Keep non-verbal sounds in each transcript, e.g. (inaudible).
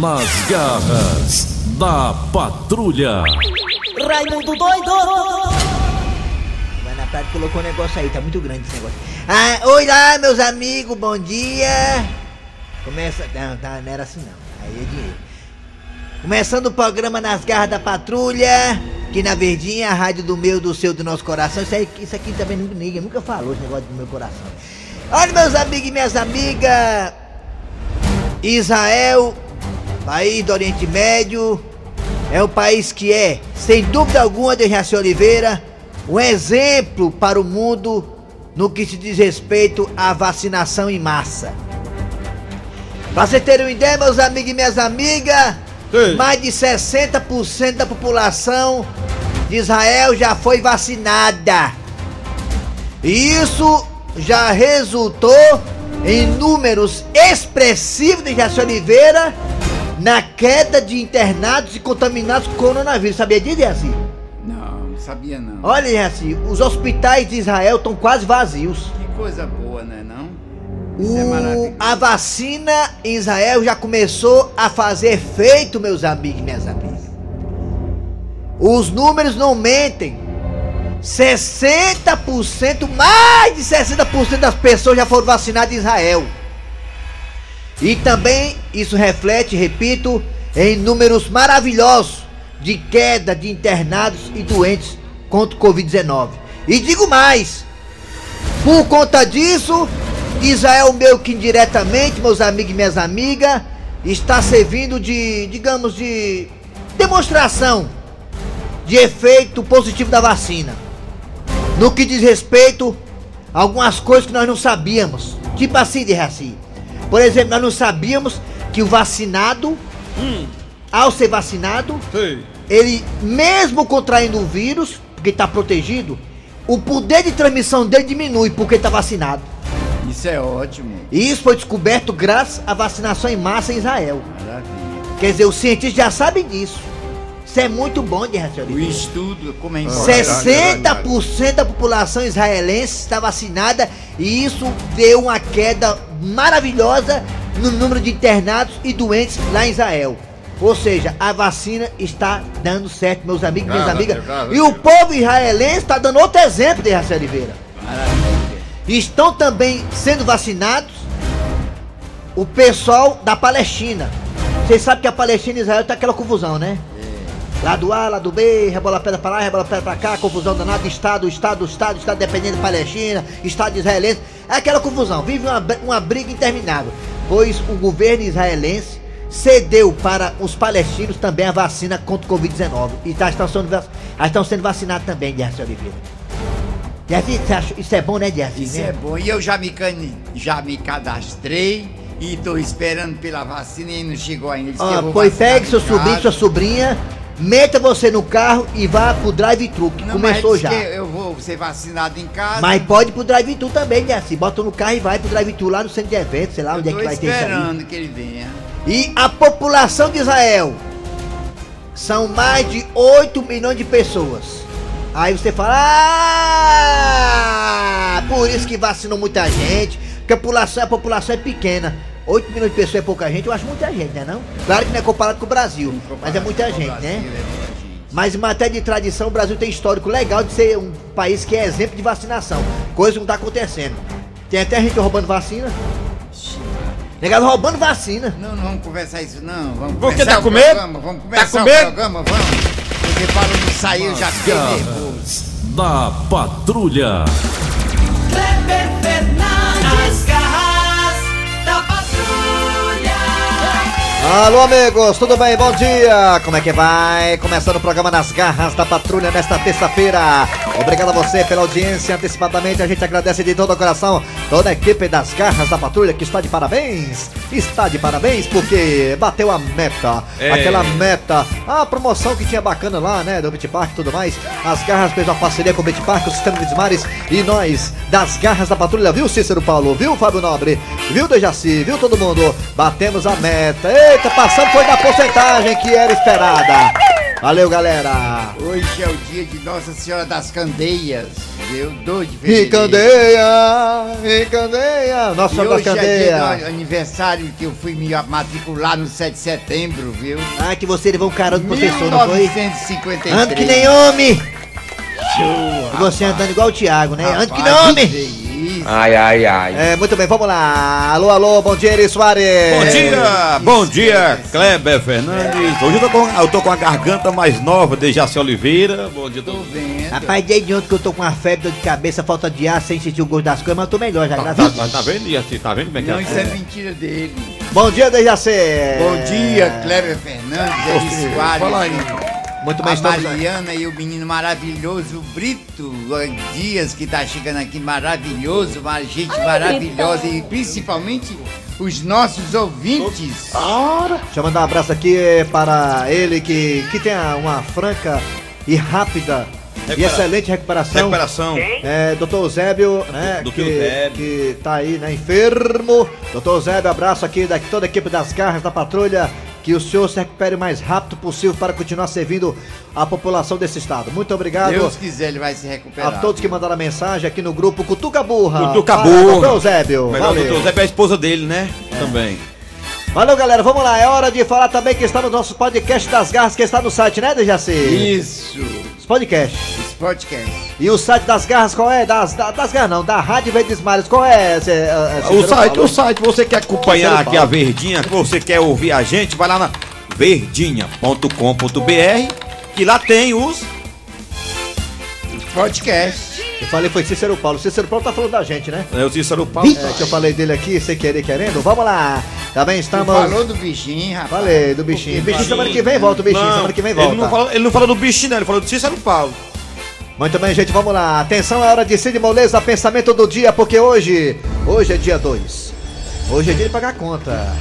Nas garras da patrulha. Raimundo doido! Vai na praia colocou um negócio aí, tá muito grande esse negócio. Ah, oi lá, meus amigos, bom dia! Começa. Não, tá, não era assim não. Aí é dinheiro. Começando o programa Nas Garras da Patrulha, aqui na Verdinha, a rádio do meu, do seu, do nosso coração. Isso, aí, isso aqui também ninguém nunca falou esse negócio do meu coração. Olha, meus amigos e minhas amigas, Israel, país do Oriente Médio, é um país que é, sem dúvida alguma, de Jaci Oliveira, um exemplo para o mundo no que se diz respeito à vacinação em massa. Pra você terem uma ideia, meus amigos e minhas amigas, Ei. mais de 60% da população de Israel já foi vacinada. E isso já resultou em números expressivos de Jaci Oliveira na queda de internados e contaminados com coronavírus. Sabia disso, Jaci? Não, não sabia não. Olha, Jaci, os hospitais de Israel estão quase vazios. Que coisa boa, né não? Isso é O, maravilhoso. a vacina em Israel já começou a fazer efeito, meus amigos e minhas amigas. Os números não mentem. 60%, mais de 60% das pessoas já foram vacinadas em Israel. E também isso reflete, repito, em números maravilhosos de queda de internados e doentes contra o Covid-19. E digo mais, por conta disso, Israel meio que indiretamente, meus amigos e minhas amigas, está servindo de, digamos, de demonstração de efeito positivo da vacina. No que diz respeito a algumas coisas que nós não sabíamos. Tipo assim de Raci. Por exemplo, nós não sabíamos que o vacinado, ao ser vacinado, ele, mesmo contraindo o vírus, porque está protegido, o poder de transmissão dele diminui porque está vacinado. Isso é ótimo. E isso foi descoberto graças à vacinação em massa em Israel. Maravilha. Quer dizer, os cientistas já sabem disso. Isso é muito bom de O raciocínio. estudo, como é Ah, importante. 60% da população israelense está vacinada e isso deu uma queda maravilhosa no número de internados e doentes lá em Israel. Ou seja, a vacina está dando certo, meus amigos e minhas amigas. E o povo israelense está dando outro exemplo de Raci Oliveira. Maravilha. Estão também sendo vacinados o pessoal da Palestina. Vocês sabem que a Palestina e Israel tá aquela confusão, né? Lado A, lado B, rebola pedra pra lá, rebola pedra pra cá, confusão danada, Estado, Estado, Estado, Estado dependendo de Palestina, Estado israelense. É aquela confusão, vive uma, uma briga interminável. Pois o governo israelense cedeu para os palestinos também a vacina contra o Covid-19. E tá, estão, sendo, já estão sendo vacinados também, Dias Oliveira. Acha- isso é bom, né, Dias? Isso né? é bom. E eu já me, já me cadastrei e tô esperando pela vacina e não chegou ainda. Ó, vou pois pegue seu sobrinho, sua sobrinha, meta você no carro e vá pro drive-thru, que Não, começou diz já. que eu vou ser vacinado em casa. Mas pode ir pro drive-thru também, né? Assim, bota no carro e vai pro drive-thru lá no centro de eventos, sei lá onde é que vai ter isso aí. esperando que ele venha. E a população de Israel são mais de 8 milhões de pessoas. Aí você fala, ah, por isso que vacinou muita gente, porque a população, a população é pequena. 8 milhões de pessoas é pouca gente, eu acho muita gente, né não? Claro que não é comparado com o Brasil, mas é muita com gente, Brasil, né? é muita gente. Mas em matéria de tradição, o Brasil tem histórico legal de ser um país que é exemplo de vacinação. Coisa que não tá acontecendo. Tem até gente roubando vacina. Negado roubando vacina. Não, não vamos conversar isso não. Vamos Por que tá o com medo? programa, Vamos começar com o medo? programa, vamos. Porque para não sair eu já fiquei nervoso. Da patrulha. Kleber Alô, amigos, tudo bem? Bom dia! Como é que vai? Começando o programa Nas Garras da Patrulha nesta terça-feira. Obrigado a você pela audiência antecipadamente. A gente agradece de todo o coração toda a equipe das Garras da Patrulha que está de parabéns. Está de parabéns porque bateu a meta. É. Aquela meta, a promoção que tinha bacana lá, né? Do Beach Park e tudo mais. As Garras fez uma parceria com o Beach Park, o Sistema de Mares e nós das Garras da Patrulha, viu, Cícero Paulo? Viu, Fábio Nobre? Viu, Dejaci? Viu todo mundo? Batemos a meta. Eita, passando foi da porcentagem que era esperada. Valeu, galera. Hoje é o dia de Nossa Senhora das Candeias, viu? 2 de E fevereiro. candeia, e candeia. Nossa E Senhora da hoje é aniversário que eu fui me matricular no 7 de setembro, viu? Ah, que você levou um cara do professor, não foi? 1953. Ando que nem homem. E você andando igual o Thiago, né? Ando que nem homem. Ai, ai, ai. É, muito bem, vamos lá. Alô, alô, bom dia, Eri Soares. Bom dia, bom dia, Kleber Fernandes. Hoje eu tô com, eu tô com a garganta mais nova de Jaci Oliveira. Bom dia, Tô tô... vendo. Rapaz, desde ontem que eu tô com uma febre, dor de cabeça, falta de ar, sem sentir o gosto das coisas, mas eu tô melhor já, Tá, graças a tá, Deus. tá vendo, Jaci? Tá vendo como é que Não, é? isso é mentira dele. Bom dia, Dejaci. Bom dia, Kleber Fernandes, Eri Soares. fala aí. Muito bem, A estamos... Mariana e o menino maravilhoso, o Brito Dias, que tá chegando aqui, maravilhoso, uma gente maravilhosa e principalmente os nossos ouvintes. Deixa eu mandar um abraço aqui para ele que, que tem uma franca e rápida e Recupera- excelente recuperação. Recuperação. É, doutor Eusébio, né? Doutor que, Eusébio. que tá aí, né? Enfermo. Doutor Eusébio, abraço aqui da toda a equipe das garras da patrulha. Que o senhor se recupere o mais rápido possível para continuar servindo a população desse estado. Muito obrigado Deus quiser, ele vai se a recuperar. todos que mandaram mensagem aqui no grupo Cutuca Burra. Cutuca Burra. Doutor Eusébio, Melhor valeu. doutor Zé é a esposa dele, né? Também. Valeu, galera. Vamos lá. É hora de falar também que está no nosso podcast das garras, que está no site, né, Dejaci? Isso, Os podcasts. Podcast. E o site das garras qual é? Das, da- das garras não, da Rádio Verdes Mares, qual é? Cê, é, é, O site, o site, você quer acompanhar aqui a. Verdinha, você quer ouvir a gente, vai lá na verdinha.com.br que lá tem os Podcast. Eu falei foi Cícero Paulo. Cícero Paulo tá falando da gente, né? é, o Cícero Paulo. É, que eu falei dele aqui, sem querer querendo. Vamos lá. Também Tu estamos. falou do bichinho, rapaz. Falei do bichinho. Porque Bichinho semana que vem volta, o bichinho. semana que vem volta. Ele não, falou, ele não falou do bichinho, não, ele falou do Cícero Paulo. Muito bem, gente, vamos lá. Atenção, é hora de Cid Moleza, pensamento do dia, porque hoje, hoje é dia 2. Hoje é dia de pagar conta.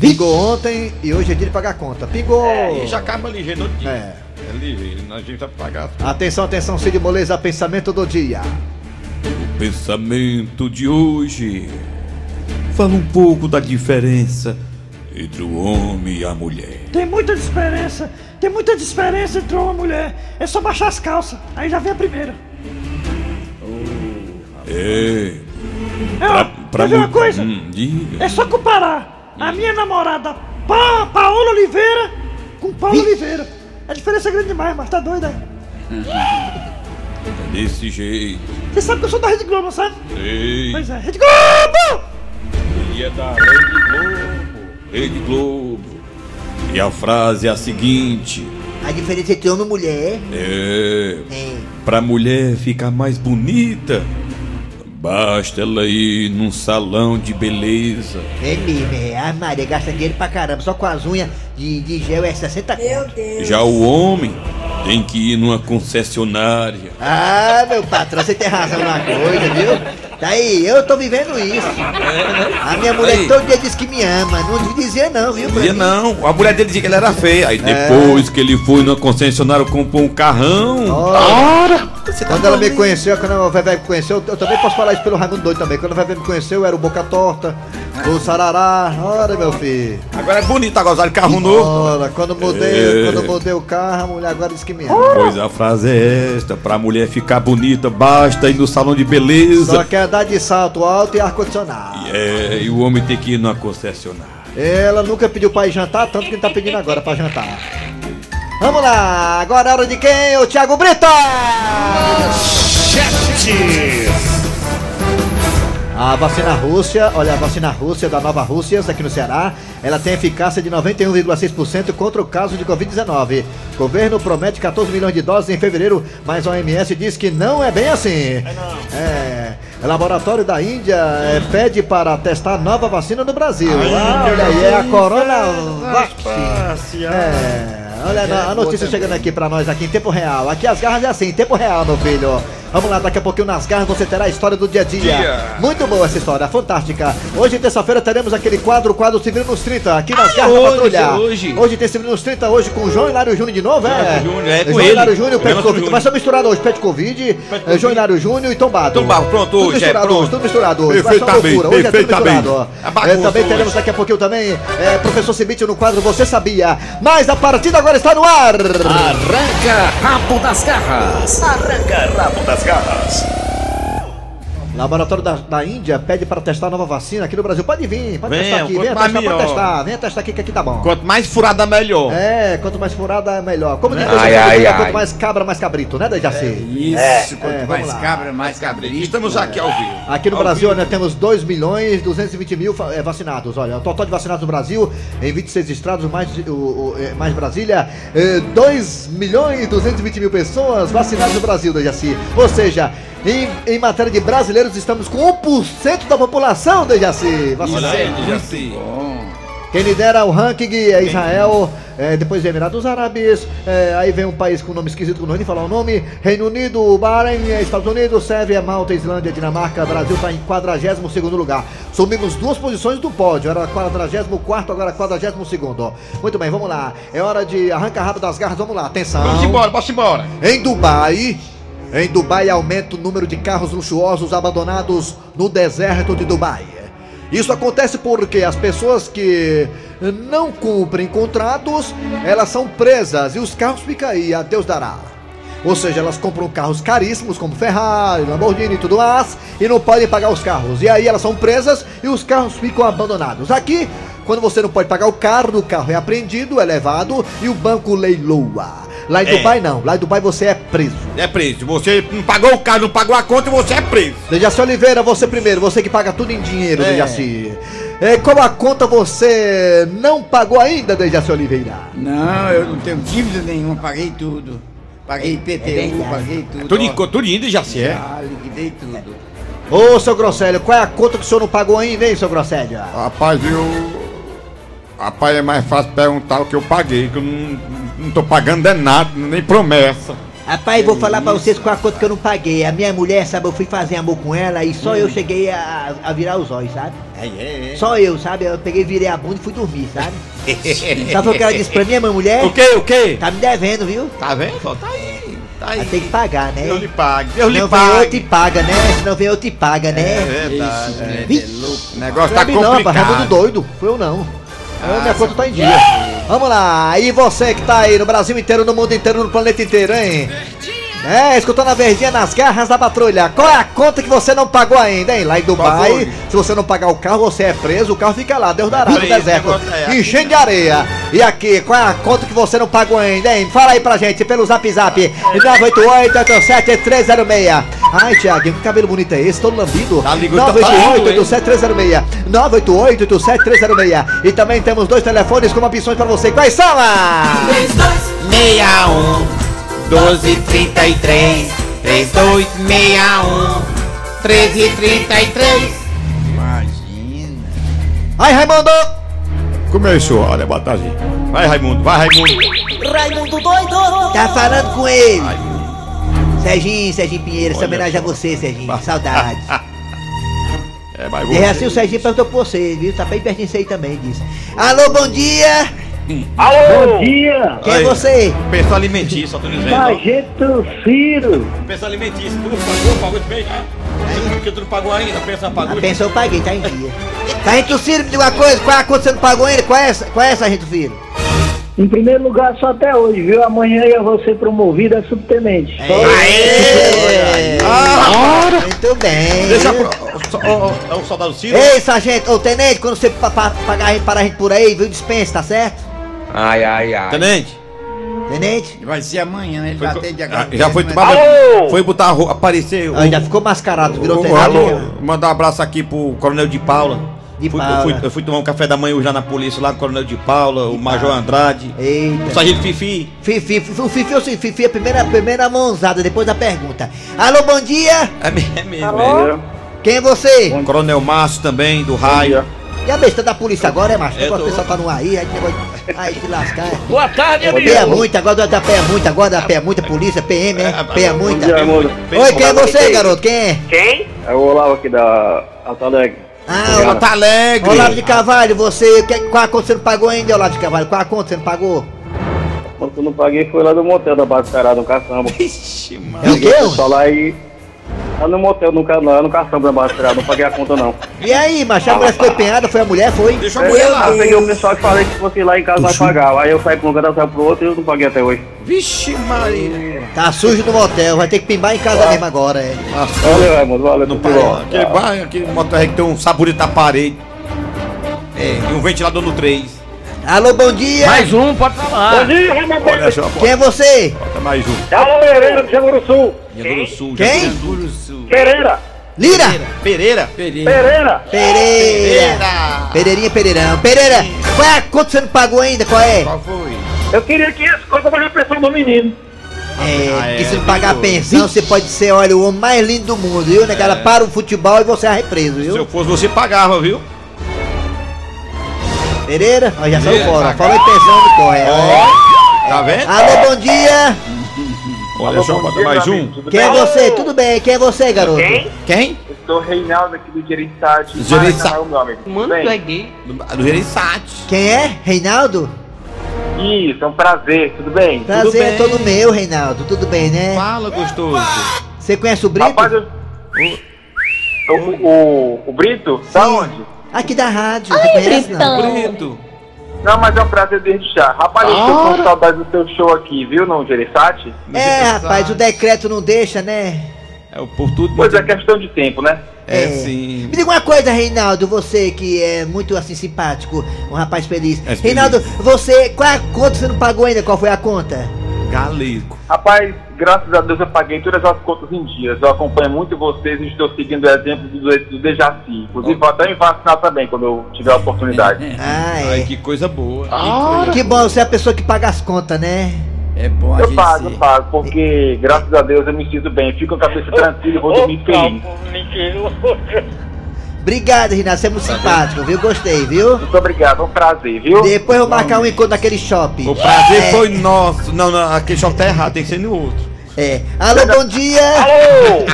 Pingou ontem e hoje é dia de pagar conta. Pingou. E já acaba ligeiro no dia. É. É ligeiro, a gente vai pagar. Atenção, atenção, Cid Moleza, pensamento do dia. O pensamento de hoje fala um pouco da diferença entre o homem e a mulher. Tem muita diferença, tem muita diferença entre uma mulher. É só baixar as calças, aí já vem a primeira. É, É, quer ver mu- uma coisa? Hum, diga. É só comparar a minha namorada pa Paola Oliveira com Paulo Oliveira. A diferença é grande demais, mas tá doida. É desse jeito. Você sabe que eu sou da Rede Globo, sabe? Ei, Pois é, Rede Globo! ele é da Rede Globo. Rede Globo. E a frase é a seguinte: A diferença entre homem e mulher É. é. Pra mulher ficar mais bonita, basta ela ir num salão de beleza. É mesmo, é. A Maria gasta dinheiro pra caramba, só com as unhas de, de gel é 60 conto. Já o homem tem que ir numa concessionária. Ah, meu patrão, você tem razão na coisa, viu? Daí, eu tô vivendo isso. A minha mulher Aí. todo dia diz que me ama. Não dizia não, viu? Dizia não, a mulher dele dizia que ele era feia. Aí depois que ele foi na concessionária comprou um carrão. Ora! Quando ela me conheceu, quando a Vevé me conheceu, eu também posso falar isso pelo Raimundo Doido também. Quando a Vevé me conheceu, eu era o Boca Torta, o Sarará. Ora, meu filho. Agora é bonito agora usar de carro novo. Ora, quando mudei, É. quando mudei o carro, a mulher agora diz que me ama. Pois a frase é esta: pra mulher ficar bonita, basta ir no salão de beleza. Só quer dar de salto alto e ar-condicionado. É, e o homem tem que ir numa concessionária. Ela nunca pediu pra ir jantar, tanto que não tá pedindo agora pra jantar. Vamos lá, agora é hora de quem? O Thiago Brito! A vacina Rússia, olha, a vacina Rússia da Nova Rússia, aqui no Ceará, ela tem eficácia de 91,6% contra o caso de Covid-19. O governo promete 14 milhões de doses em fevereiro, mas a OMS diz que não é bem assim. É, o laboratório da Índia é, pede para testar nova vacina no Brasil. Ah, olha aí, é a Coronavac. É, olha a- a notícia chegando aqui pra nós aqui em tempo real. Aqui as garras é assim, em tempo real, meu filho. Vamos lá, daqui a pouquinho nas garras você terá a história do dia a dia. Dia. Muito boa essa história, fantástica. Hoje, terça-feira, teremos aquele quadro, o quadro Se Vira nos 30, aqui nas garras da hoje, patrulha. hoje. Hoje tem Se Vira nos 30, hoje com o João Hilário Júnior de novo, é? Júnior, é, com João ele. Hilário Júnior, Pet Covid. Vai ser misturado hoje, Pet Covid, eh, João Hilário Júnior e Tombado. Tombado, pronto, Tudo hoje é, misturado pronto. hoje, tudo misturado hoje. Vai ser uma Perfeitamente, loucura, hoje é tudo perfeitamente. misturado. Bagunça Eh, também teremos daqui a pouquinho também é, Professor Cibite no quadro Você Sabia. Mas a partida agora está no ar. Arranca rabo das garras. Arranca rabo das garras. Laboratório da, da Índia pede para testar a nova vacina aqui no Brasil. Pode vir, pode Venha, testar aqui, quanto venha testar, testar, venha testar aqui que aqui tá bom. Quanto mais furada, melhor. É, quanto mais furada é melhor. Como diz Ai, Dejaci, ai, quanto ai. mais cabra, mais cabrito, né, Dejaci? Isso, quanto é, mais lá. cabra, mais cabrito. Estamos aqui ao vivo. Aqui no Ao Brasil vivo. nós temos 2 milhões 220 mil eh, vacinados. Olha, o total de vacinados no Brasil, em 26 estados, mais, o, o, eh, mais Brasília, 2 milhões 220 mil pessoas vacinadas no Brasil, Dejaci. Ou seja, em, em matéria de brasileiros, estamos com 1% da população, Dejaci. Vacinada. Jaci. Quem lidera o ranking é Israel, é, depois Emirados Árabes, é, aí vem um país com nome esquisito, que eu não vou nem falar o nome, Reino Unido, Bahrein, é, Estados Unidos, Sérvia, Malta, Islândia, Dinamarca, Brasil está em 42º lugar. Subimos duas posições do pódio, era 44º, agora 42º. Muito bem, vamos lá, é hora de arrancar rabo das garras, vamos lá, atenção. Vamos embora, vamos embora. Em Dubai, em Dubai aumenta o número de carros luxuosos abandonados no deserto de Dubai. Isso acontece porque as pessoas que não cumprem contratos, elas são presas e os carros ficam aí, a Deus dará. Ou seja, elas compram carros caríssimos como Ferrari, Lamborghini e tudo mais e não podem pagar os carros. E aí elas são presas e os carros ficam abandonados. Aqui, quando você não pode pagar o carro, o carro é apreendido, é levado e o banco leiloa. Lá em É. Dubai não, lá em Dubai você é preso. É preso. Você não pagou o carro, não pagou a conta, você é preso. Dejaci Oliveira, você primeiro, você que paga tudo em dinheiro, É. Dejaci. É, qual a conta você não pagou ainda, Dejaci Oliveira? Não, eu não tenho dívida nenhuma, paguei tudo. Paguei IPTU, paguei tudo. Tudo, ó. em- tudo indo, Jaci, é? Já liquidei tudo. Ô, seu Grosselho, qual é a conta que o senhor não pagou ainda, hein, seu Grosselho? Rapaz, eu. Rapaz, é mais fácil perguntar o que eu paguei, que eu não, não tô pagando é nada, nem promessa. Rapaz, vou falar pra vocês qual a conta que eu não paguei. A minha mulher, sabe, eu fui fazer amor com ela e só eu cheguei a, a virar os olhos, sabe? É, é, é. Só eu, sabe? Eu peguei, virei a bunda e fui dormir, sabe? (laughs) Sabe o que ela disse pra mim, minha mulher? O quê, o quê? Tá me devendo, viu? Tá vendo? Tá aí, tá aí. Ela tem que pagar, né? Deus lhe pague, Deus lhe Não vem outro e pague. paga, né? Se não vem outro e paga, É né? verdade. É, Vixe. é louco. O negócio tá é mim não, complicado. doido. Foi eu não. Eu, minha Ah, conta tá em dia. Vamos lá, e você que tá aí no Brasil inteiro, no mundo inteiro, no planeta inteiro, hein? É, escutando a verdinha nas garras da patrulha. Qual é a conta que você não pagou ainda, hein? Lá em Dubai, se você não pagar o carro, você é preso, o carro fica lá, Deus dará, no deserto, é enchendo de areia. E aqui, qual é a conta que você não pagou ainda, hein? Fala aí pra gente pelo zap zap, 988-87306. Ai, Thiaguinho, que cabelo bonito é esse, todo lambido. Tá ligado, tá 988-87306. 988-87306. E também temos dois telefones com opções pra você. Quais são? Ah? 61 1233 3261 1333 Imagina. Ai, Raimundo! Começou, olha, Batazinha. Vai, Raimundo, vai, Raimundo. Raimundo doido! Tá falando com ele. Serginho, Serginho Pinheiro, essa homenagem a você, Serginho. Saudades. (laughs) É, mas E é assim o Serginho perguntou pra você, viu? Tá bem pertinho isso aí também, disse. Alô, bom dia! Bom dia, Quem é você? Pensão alimentícia, só tô dizendo. Sargento Ciro. Pensão alimentícia, tu pagou, pagou de bem. Porque tu não pagou ainda, pensão A pagou. pensão eu paguei, tá em dia. Sargento Ciro, me diga uma coisa, qual é a conta que você não pagou ainda? Qual é essa, qual é, Sargento Ciro? Em primeiro lugar, só até hoje, viu? Amanhã eu vou ser promovido a subtenente. Só Aê! Ah, Muito bem. Deixa pro. Ó, ó, ó, o soldado Ciro. Ei, sargento, ô tenente, quando você pa pa pagar a gente, parar a gente por aí, viu? Dispensa, tá certo? Tenente. Tenente? Vai ser amanhã, ele Foi vai co- ter de Ah, agora. já foi mas- tomar. Foi botar a roupa, apareceu. Ah, já ficou mascarado, virou tenente. alô, mandar um abraço aqui pro Coronel de Paula. De Fui- Paula. Eu, fui, eu fui tomar um café da manhã hoje lá na polícia, lá com o Coronel de Paula, o Major Andrade, o Eita. Sargento Fifi. Fifi, Fifi, o Fifi, eu sei, Fifi é a primeira, a primeira mãozada, depois da pergunta. Alô, bom dia! É mesmo, é mesmo. Quem é você? é. Coronel Márcio também, do Raio. E a besta da polícia agora, é macho? O negócio tô- pessoal tá no aí, aí negócio... Ai, se lascar. Boa tarde, amigo. Peia muito, agora dá peia muito, agora dá peia muita, polícia, PM, é? Peia muita. dia, amor. Oi, quem é você, garoto? Quem é? Quem? É o Olavo aqui da Alto Alegre. Ah, Obrigado. Tá alegre. Olavo de Carvalho, você, que- qual a conta você não pagou ainda, Olavo de Carvalho? Qual a conta você não pagou? Quando eu não paguei foi lá do motel da Base Carada, no Caçamba. (laughs) Ixi, mano. É o quê? Só lá e. Lá no motel, no, ca- lá no Caçamba Base Carada, não paguei a conta não. E aí, macho, a mulher ficou empenhada, foi a mulher, foi? Deixa a mulher É, lá. eu peguei o pessoal que falei que se fosse ir lá em casa vai pagar. Aí eu saí pra um canto, saí pro outro e eu não paguei até hoje. Vixe, Maria. Tá sujo no motel, vai ter que pimbar em casa mesmo agora, é. Valeu, Raimundo, valeu. Não tudo para. bom. Aquele, bar, aquele motoré que tem um saburito na parede. É, e um ventilador no 3. Alô, bom dia! Mais um, pode falar. Olha só, Quem é você? bota mais um. Alô, Pereira do Jamuru Sul. Janguru Sul. Quem? Janguru Sul. Pereira. Lira! Pereira. Pereira. Pereira! Pereirinha, Pereirão. Pereira, qual é a conta que você não pagou ainda? Qual é? Qual foi? Eu queria que as coisas pra pensão do menino. É, Ah, é, que se não pagar a pensão, você pode ser, olha, o homem mais lindo do mundo, viu? Né, cara? Para o futebol e você é represo, Se eu viu? fosse você, pagava, viu? Pereira, ó, já saiu fora. em pensão, me corre. ó. Tá vendo? Alô, bom dia! Olha só, bota mais um. Quem é você? Tudo bem? Quem é você, garoto? Quem? Eu sou Reinaldo aqui do o nome. Mano, tu é gay. Do, do Gereissati. Quem é? Reinaldo? Isso, é um prazer, tudo bem? Prazer é bem. todo meu, Reinaldo. Tudo bem, né? Fala, gostoso. Você conhece o Brito? Rapaz, eu... O, o, o Brito? Da Sim. onde? Aqui da rádio, você conhece não? Brito. Não, mas é um prazer desde já. Rapaz, eu tô com saudade do teu show aqui, viu, no Gereissati? É, rapaz, o decreto não deixa, né? É o por tudo. Pois é, questão de tempo, né? É, É. sim. Me diga uma coisa, Reinaldo, você que é muito assim simpático, um rapaz feliz. É feliz. Reinaldo, você, qual é a conta que você não pagou ainda? Qual foi a conta? Galego. Rapaz, graças a Deus eu paguei todas as contas em dias. Eu acompanho muito vocês e estou seguindo o exemplo do, do Dejaci. Inclusive, vou até me vacinar também quando eu tiver a oportunidade. (laughs) Ah, Ai, é. que coisa boa. Que bom, você é a pessoa que paga as contas, né? É bom Eu pago, eu pago, porque graças a Deus eu me sinto bem. Fico com a cabeça (laughs) tranquila e vou dormir feliz. (laughs) Obrigado, Reinaldo, você é muito simpático, viu? Gostei, viu? Muito obrigado, é um prazer, viu? Depois eu vou marcar um encontro naquele shopping. O prazer É, foi nosso. Não, não, aquele show tá errado, tem que ser no outro. É. Alô, bom dia! Alô!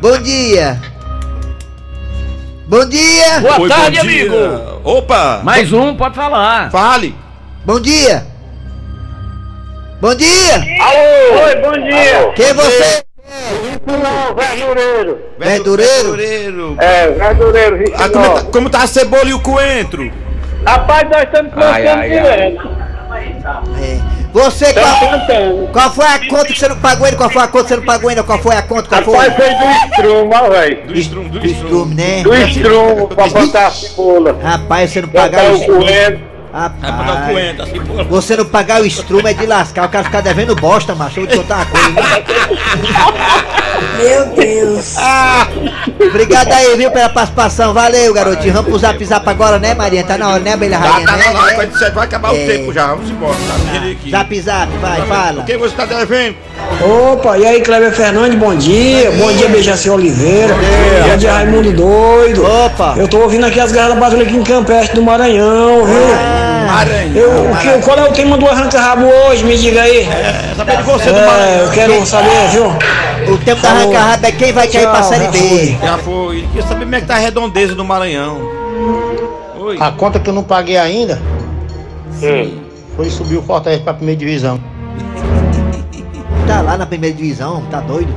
Bom dia! Bom dia! Boa Oi, tarde, dia. amigo. Opa! Mais um, pode falar. Fale! Bom dia! Bom dia! Alô! Oi, bom dia! Quem é você? Não, verdureiro. Verdureiro? Verdureiro. É, verdureiro, Ah, como, tá, como tá a cebola e o coentro? Rapaz, nós estamos plantando direto. É. Você, qual, qual foi a conta que você não pagou ainda? Qual foi a conta que você não pagou ainda? Qual foi a conta? Qual foi? Rapaz, foi do estrumo, ó, velho. Do estrum, do Do estrume, né? Do estrumo, pra botar a cebola. Rapaz, você não Botar o o coentro. É pra dar o Rapaz, coentro, assim, você não pagar o estrume é de lascar. O cara ficar devendo bosta, macho. Eu vou te contar uma coisa. Meu Deus. Obrigado aí, viu, pela participação. Valeu, garotinho. Vamos pro zap zap agora, né, Maria? Tá na hora, né, Abelha Tá, Rainha? tá, né? não, não, É. quando você vai acabar É. o tempo já, vamos embora. Tá. Zap zap, vai, fala. O que você tá devendo? Opa, e aí, Kleber Fernandes, bom dia. Bom dia, Bejaci Oliveira. Bom dia, Raimundo Doido. Opa. Eu tô ouvindo aqui as garras da aqui em Campestre do Maranhão, viu? Maranhão. Eu, o que, qual é o tema do arranca-rabo hoje? Me diga aí. É, saber de você do É, eu Maranhão. quero saber, viu? O tempo da arranca rabo é quem vai cair pra série B. Já foi. Queria saber como é que tá a redondeza do Maranhão. Oi. A conta que eu não paguei ainda foi subir o Fortaleza pra primeira divisão. Tá lá na primeira divisão, tá doido?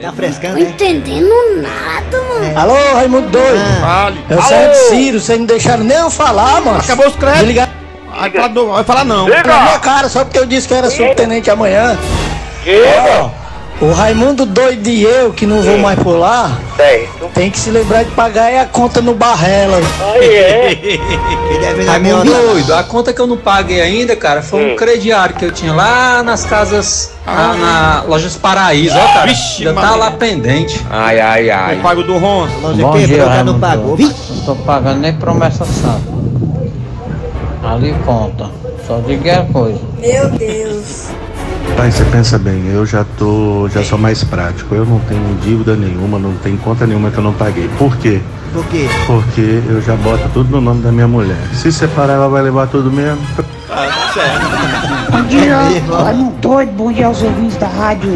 Tá frescando, Tô né? entendendo nada, mano. Alô, Raimundo Doido. Ah, Fale. É o Sargento Ciro, vocês não deixaram nem eu falar, mano. Acabou os créditos. Desligar Vai falar, não, vai falar não. na minha cara, só porque eu disse que era subtenente amanhã. Ó, o Raimundo Doido e eu, que não vou mais por lá, Certo. tem que se lembrar de pagar aí a conta no Barrela. Aí é. (laughs) ele Raimundo minha doido, a conta que eu não paguei ainda, cara, foi um crediário que eu tinha lá nas casas, lá na Lojas Paraíso, ó, cara. Vixe, já tá lá pendente. Ai, ai, ai. Eu pago do Ronzo. loja Bom quebrou, dia, já não Raimundo. pagou. Não tô pagando nem promessa santa. Ali conta. Só diga a coisa. Meu Deus. Pai, você pensa bem, eu já tô, já sou mais prático. Eu não tenho dívida nenhuma, não tenho conta nenhuma que eu não paguei. Por quê? Por quê? Porque eu já boto tudo no nome da minha mulher. Se separar, ela vai levar tudo mesmo. Bom dia, Raimundo doido, bom dia aos ouvintes da rádio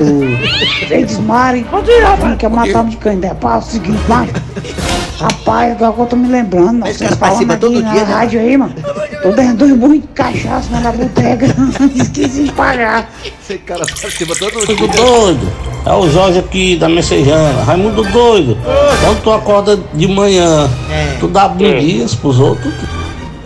Verdes Mari. Bom dia, rapaz. Que é matar de candeia. Pá, é o seguinte, mas, rapaz, agora eu tô me lembrando, nós cara vocês aqui todo na dia, né? rádio aí, mano. Tô dando muito cachaça na botega. (laughs) Esqueci de pagar. Esse cara participa todo Raimundo dia. doido, é o Jorge aqui da Messejana. Raimundo doido, quando tu acorda de manhã, É. tu dá bom dias pros outros.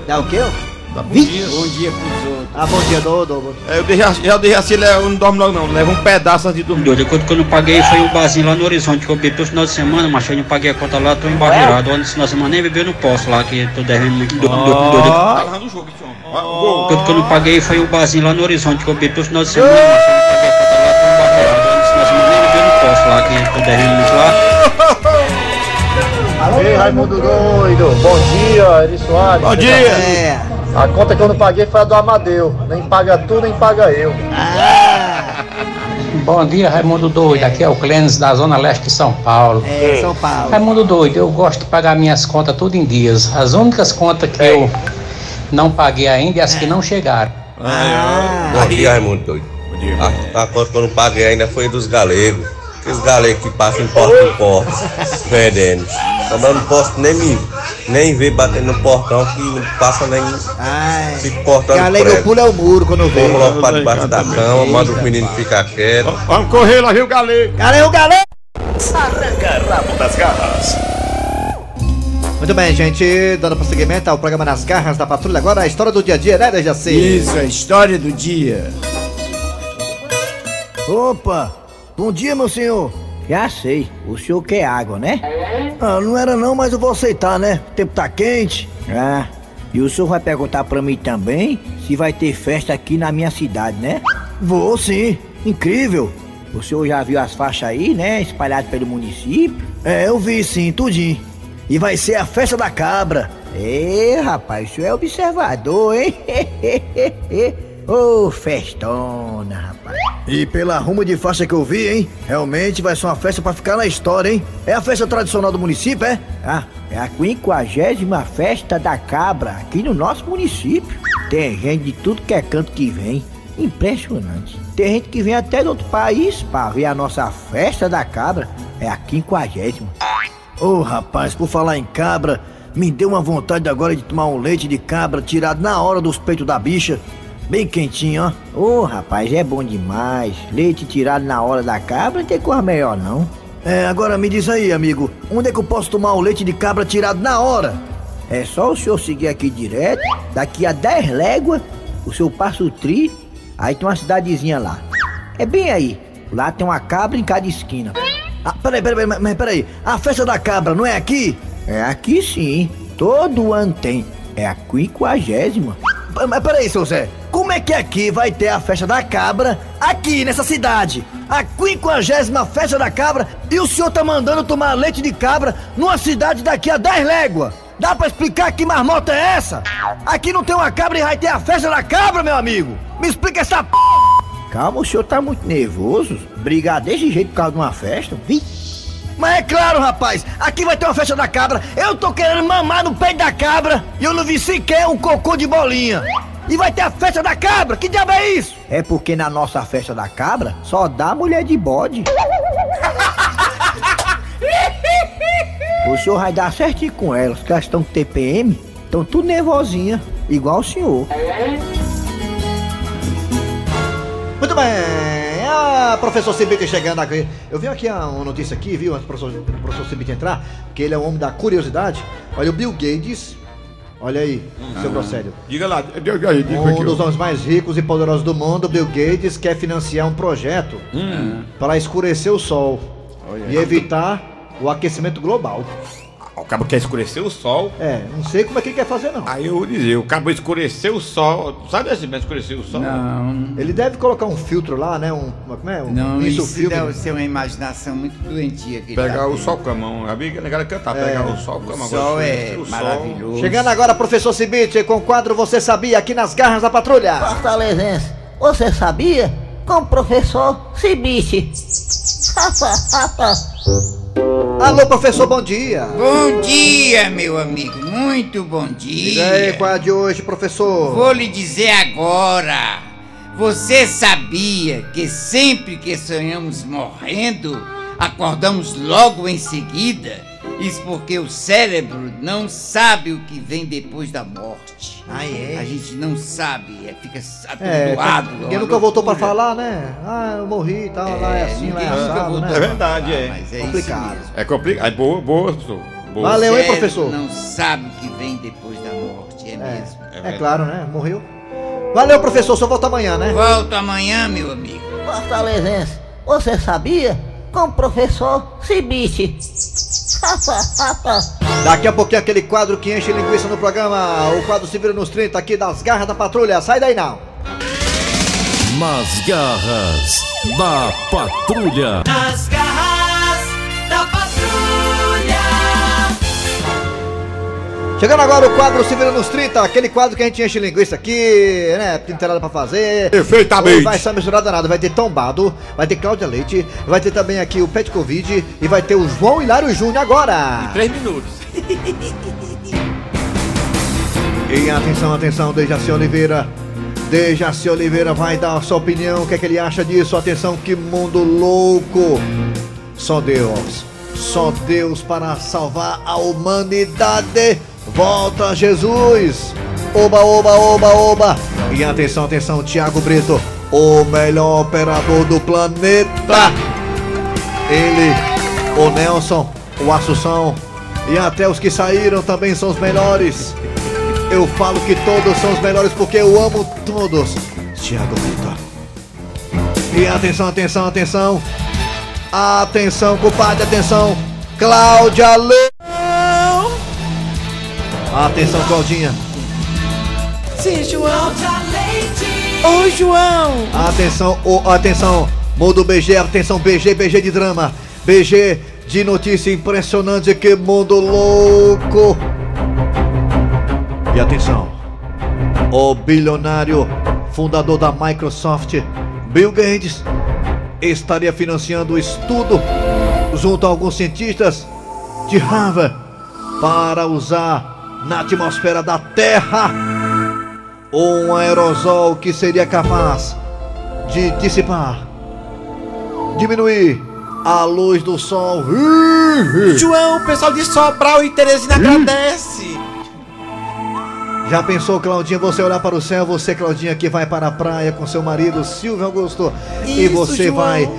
Dá o quê? ó? Bom dia. Bom dia pros outros. Ah, bom dia, do, do, do. É, Eu deixei, assim, eu deixei assim, ele não dorme logo não, leva um pedaço antes de dormir. Doido, quando que eu não paguei foi o barzinho lá no Horizonte, que eu bebi o final de semana, mas eu não paguei a conta lá, tô embarreirado. Olha, esse final de semana nem beber eu não posso lá, que eu tô devendo muito doido. doido. Tá narrando o jogo, esse homem. Ó, o gol. Quando que eu não paguei foi o barzinho lá no Horizonte, que eu bebi o final de semana, mas eu não paguei a conta lá, tô embarreirado. Olha, esse final de semana nem beber eu não posso lá, que eu tô devendo muito lá. Ei, Raimundo doido, bom dia, Eri Soares. Bom dia. É. A conta que eu não paguei foi a do Amadeu. Nem paga tu, nem paga eu. Bom dia, Raimundo Doido. Aqui é o Clênis da Zona Leste de São Paulo. É, São Paulo. Raimundo Doido, eu gosto de pagar minhas contas tudo em dias. As únicas contas que eu não paguei ainda é as que não chegaram. Bom dia, Raimundo doido. A, a conta que eu não paguei ainda foi dos galegos. Aqueles galegos que passam em porta em porta, vendendo. Também eu não posso nem me nem ver batendo no portão que não passa nem Ai. se portando Galego pula o muro quando vê. Vamos logo para debaixo da cama, manda os meninos ficar quietos. Vamos correr lá, viu, galego? Galego, galego! Arranca rabo das garras. Muito bem, gente, dando prosseguimento ao programa Nas Garras da Patrulha. Agora a história do dia a dia, né, Dejaci? Isso, a história do dia. Opa! Bom dia, meu senhor. Já sei, o senhor quer água, né? Ah, não era não, mas eu vou aceitar, né? O tempo tá quente. Ah, e o senhor vai perguntar pra mim também se vai ter festa aqui na minha cidade, né? Vou sim, incrível. O senhor já viu as faixas aí, né? Espalhadas pelo município? É, eu vi sim, tudinho. E vai ser a festa da cabra. Ê, rapaz, o senhor é observador, hein? (laughs) Ô, festona, rapaz. E pela rumo de faixa que eu vi, hein? Realmente vai ser uma festa pra ficar na história, hein? É a festa tradicional do município, é? Ah, é a quinquagésima festa da cabra aqui no nosso município. Tem gente de tudo que é canto que vem. Impressionante. Tem gente que vem até do outro país pra ver a nossa festa da cabra. É a quinquagésima. Ô rapaz, por falar em cabra, me deu uma vontade agora de tomar um leite de cabra tirado na hora dos peitos da bicha. Bem quentinho, ó. Ô rapaz, é bom demais. Leite tirado na hora da cabra não tem coisa melhor não. É, agora me diz aí, amigo, onde é que eu posso tomar o leite de cabra tirado na hora? É só o senhor seguir aqui direto, daqui a 10 léguas, o senhor passa o tri, aí tem uma cidadezinha lá. É bem aí. Lá tem uma cabra em cada esquina. Ah, peraí, peraí, peraí, mas peraí. A festa da cabra não é aqui? É aqui sim. Todo ano tem. É a quinquagésima. Mas peraí, seu Zé. Como é que aqui vai ter a festa da cabra aqui nessa cidade? A quinquagésima festa da cabra e o senhor tá mandando tomar leite de cabra numa cidade daqui a 10 léguas? Dá pra explicar que marmota é essa? Aqui não tem uma cabra e vai ter a festa da cabra, meu amigo? Me explica essa p... Calma, o senhor tá muito nervoso. Brigar desse jeito por causa de uma festa? Vixe. Mas é claro, rapaz, aqui vai ter uma festa da cabra. Eu tô querendo mamar no peito da cabra e eu não vi sequer um cocô de bolinha. E vai ter a festa da cabra? Que diabo é isso? É porque na nossa festa da cabra só dá mulher de bode. (laughs) O senhor vai dar certinho com elas, que elas estão com TPM, estão tudo nervosinha, igual o senhor. Muito bem, professor Cibite chegando aqui. Eu vi aqui uma notícia aqui, viu, antes do professor, professor Cibite entrar, que ele é o homem da curiosidade. Olha, o Bill Gates, olha aí, seu procédio. Diga lá, diga aí, diga Um dos homens mais ricos e poderosos do mundo, Bill Gates, quer financiar um projeto para escurecer o sol e evitar o aquecimento global. O cabo quer escurecer o sol. É, não sei como é que ele quer fazer não. Aí eu vou dizer, o cabo escureceu o sol. Sabe desse mesmo escurecer o sol? Não. Ele deve colocar um filtro lá, né? Um, como é? Um, Não, um isso filme. deve ser uma imaginação muito doentia. Que ele Pegar tá o sol com a mão. A amiga negada cantar, É. pegar o sol com a mão. O sol Agora, é o sol. maravilhoso. Chegando agora, professor Cibite, com o quadro Você Sabia, aqui nas garras da patrulha. Fortalezense, você sabia? Com o professor Cibite. (laughs) Alô, professor, bom dia. Bom dia, meu amigo. Muito bom dia. Diga aí, qual é a de hoje, professor? Vou lhe dizer agora. Você sabia que sempre que sonhamos morrendo, acordamos logo em seguida? Isso porque o cérebro não sabe o que vem depois da morte. Ah, é? A gente não sabe, é, fica É, atordoado. ninguém uma nunca voltou pra loucura. falar, né? Ah, eu morri e tal, lá é assim, lá é assado, né? É verdade, é. Mas é isso Complicado. mesmo. É complicado. É boa, boa, professor. Boa. Valeu, hein, professor? não sabe o que vem depois da morte, é, mesmo. É claro, né? Morreu. Valeu, professor, só volta amanhã, né? Volto amanhã, meu amigo. Fortalezense, você sabia? Com o professor Cibite. (laughs) Daqui a pouquinho aquele quadro que enche linguiça no programa, o quadro se vira nos 30 aqui das garras da patrulha. Sai daí não. Nas garras da patrulha. Nas garras Chegando agora o quadro Se Vira nos 30, aquele quadro que a gente enche linguiça aqui, né? Não tem nada pra fazer. Perfeitamente. Hoje vai ser misturado nada. Vai ter Tombado, vai ter Cláudia Leite, vai ter também aqui o Pet Covid e vai ter o João Hilário Júnior agora. Três minutos. (laughs) E atenção, atenção, Dejaci Oliveira. Dejaci Oliveira vai dar a sua opinião, o que é que ele acha disso? Atenção, que mundo louco! Só Deus, só Deus para salvar a humanidade. Volta Jesus! Oba, oba, oba, oba! E atenção, atenção, Thiago Brito, o melhor operador do planeta. Ele, o Nelson, o Assunção e até os que saíram também são os melhores. Eu falo que todos são os melhores porque eu amo todos. Thiago Brito. E atenção, atenção, atenção. Atenção, compadre, atenção. Cláudia Leão. Atenção, Claudinha. Sim, João. Oi, João. Atenção, ô, atenção. Mundo BG, atenção, BG, BG de drama. BG de notícia impressionante, que mundo louco. E atenção, o bilionário fundador da Microsoft, Bill Gates, estaria financiando o estudo junto a alguns cientistas de Harvard para usar na atmosfera da Terra um aerosol que seria capaz de dissipar, diminuir a luz do sol. (laughs) João, o pessoal de Sobral e Teresina agradece. Já pensou, Claudinha, você olhar para o céu, você, Claudinha, que vai para a praia com seu marido, Silvio Augusto, e Isso, você João. vai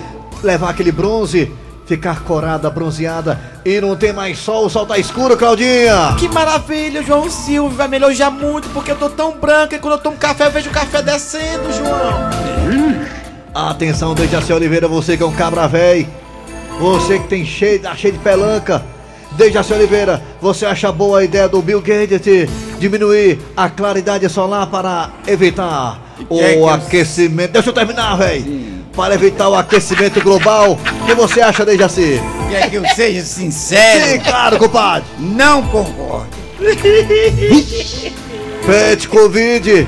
levar aquele bronze, ficar corada, bronzeada, e não tem mais sol, o sol tá escuro, Claudinha! Que maravilha, João Silvio. Vai me elogiar muito porque eu tô tão branca e quando eu tomo café eu vejo o café descendo, João. Atenção, Dejaci Oliveira, você que é um cabra véi, você que tem cheio, tá cheio de pelanca. Dejaci Oliveira, você acha boa a ideia do Bill Gates de diminuir a claridade solar para evitar o é eu- aquecimento? Deixa eu terminar, véi! Para evitar o aquecimento global. O que você acha, Dejaci? Quer que eu seja sincero? Sim, claro, compadre. Não concordo. (laughs) Pet Covid,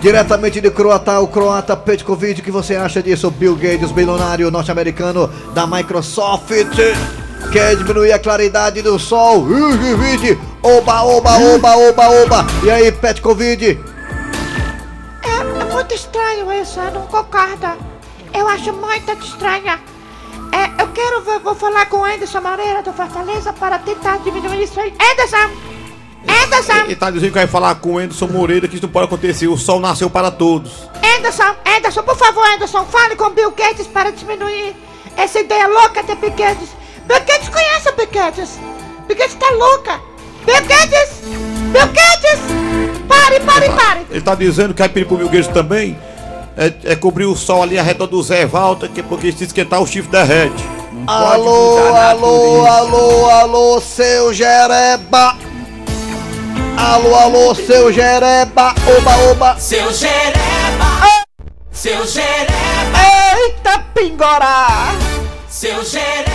diretamente de Croatá, o croata Pet Covid, o que você acha disso? Bill Gates, bilionário norte-americano da Microsoft, quer diminuir a claridade do sol. Covid, oba, oba, oba, oba, oba. E aí, Pet Covid? É, é muito estranho isso, eu não concordo. Eu acho muito estranho. É, eu quero ver, vou falar com o Anderson Moreira do Fortaleza para tentar diminuir isso aí. Anderson! Anderson! Ele tá dizendo que vai falar com o Anderson Moreira que isso não pode acontecer. O sol nasceu para todos. Anderson, Anderson, por favor, Anderson, fale com o Bill Gates para diminuir essa ideia louca de Bill Gates. Bill Gates conhece o Bill Gates. Bill Gates tá louca. Bill Gates! Bill Gates! Pare, pare, pare! Ele tá dizendo que vai pedir pro Bill Gates também é, é cobrir o sol ali ao redor do Zé Walter, que porque se esquentar o chifre derrete. Alô, alô, alô, alô, seu Jereba. Alô, alô, seu Jereba. Oba, oba. Seu Jereba. Seu Jereba. Eita, pingorá. Seu Jereba.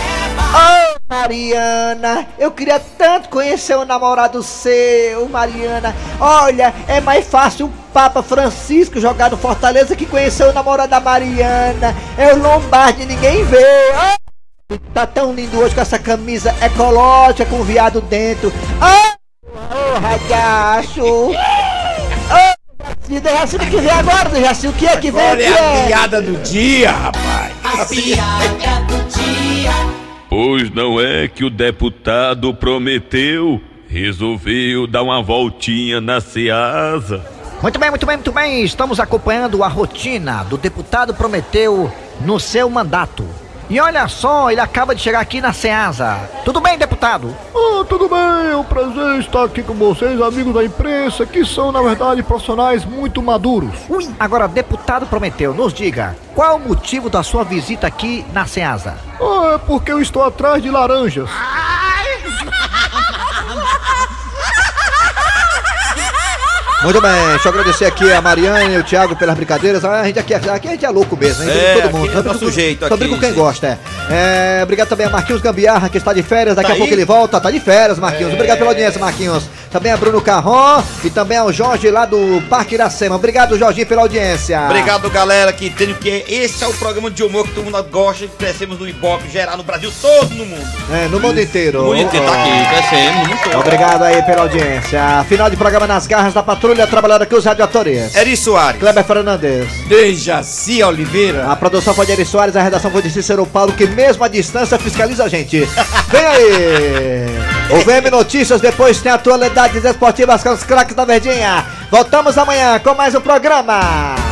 Ô, Mariana, eu queria tanto conhecer o namorado seu, Mariana. Olha, é mais fácil o Papa Francisco jogar no Fortaleza que conhecer o namorado da Mariana. É o Lombardi, ninguém vê. Ô, Tá tão lindo hoje com essa camisa ecológica com viado dentro. Ah! Ô, ragacho! Ô, Jaci, Dejaci não quiser agora, Dejaci, o que é que vem Olha aqui? a é? piada do dia, rapaz. A piada do dia. Pois não é que o deputado prometeu, resolveu dar uma voltinha na Ceasa. Muito bem, muito bem, muito bem. Estamos acompanhando a rotina do deputado Prometeu no seu mandato. E olha só, ele acaba de chegar aqui na Ceasa. Tudo bem, deputado? Ah, tudo bem, é um prazer estar aqui com vocês, amigos da imprensa, que são, na verdade, profissionais muito maduros. Ui, agora, deputado Prometeu, nos diga, qual o motivo da sua visita aqui na Ceasa? Ah, é porque eu estou atrás de laranjas. (laughs) Muito bem, deixa eu agradecer aqui a Mariana e o Thiago pelas brincadeiras. Ah, A gente aqui, aqui a gente é louco mesmo, hein? É, todo mundo. aqui é nosso com- jeito aqui, brinco quem gente. gosta, é. É, Obrigado também a Marquinhos Gambiarra, que está de férias. Daqui Tá a pouco aí? ele volta. Tá de férias, Marquinhos. É. Obrigado pela audiência, Marquinhos. Também a Bruno Carron e também ao Jorge lá do Parque Iracema. Obrigado, Jorginho, pela audiência. Obrigado, galera, que entende que esse é o programa de humor que todo mundo gosta e crescemos no Ibope geral no Brasil todo no mundo. É, no mundo inteiro. No mundo inteiro, tá aqui, crescemos no mundo todo. Obrigado aí pela audiência. Final de programa nas garras da patrulha, trabalhando aqui os radioatores. Eri Soares. Kleber Fernandes. Dejaci Oliveira. A produção foi de Eri Soares, a redação foi de Cícero Paulo, que mesmo à distância fiscaliza a gente. (laughs) Vem aí! O VM Notícias, depois tem atualidades esportivas com os craques da Verdinha. Voltamos amanhã com mais um programa.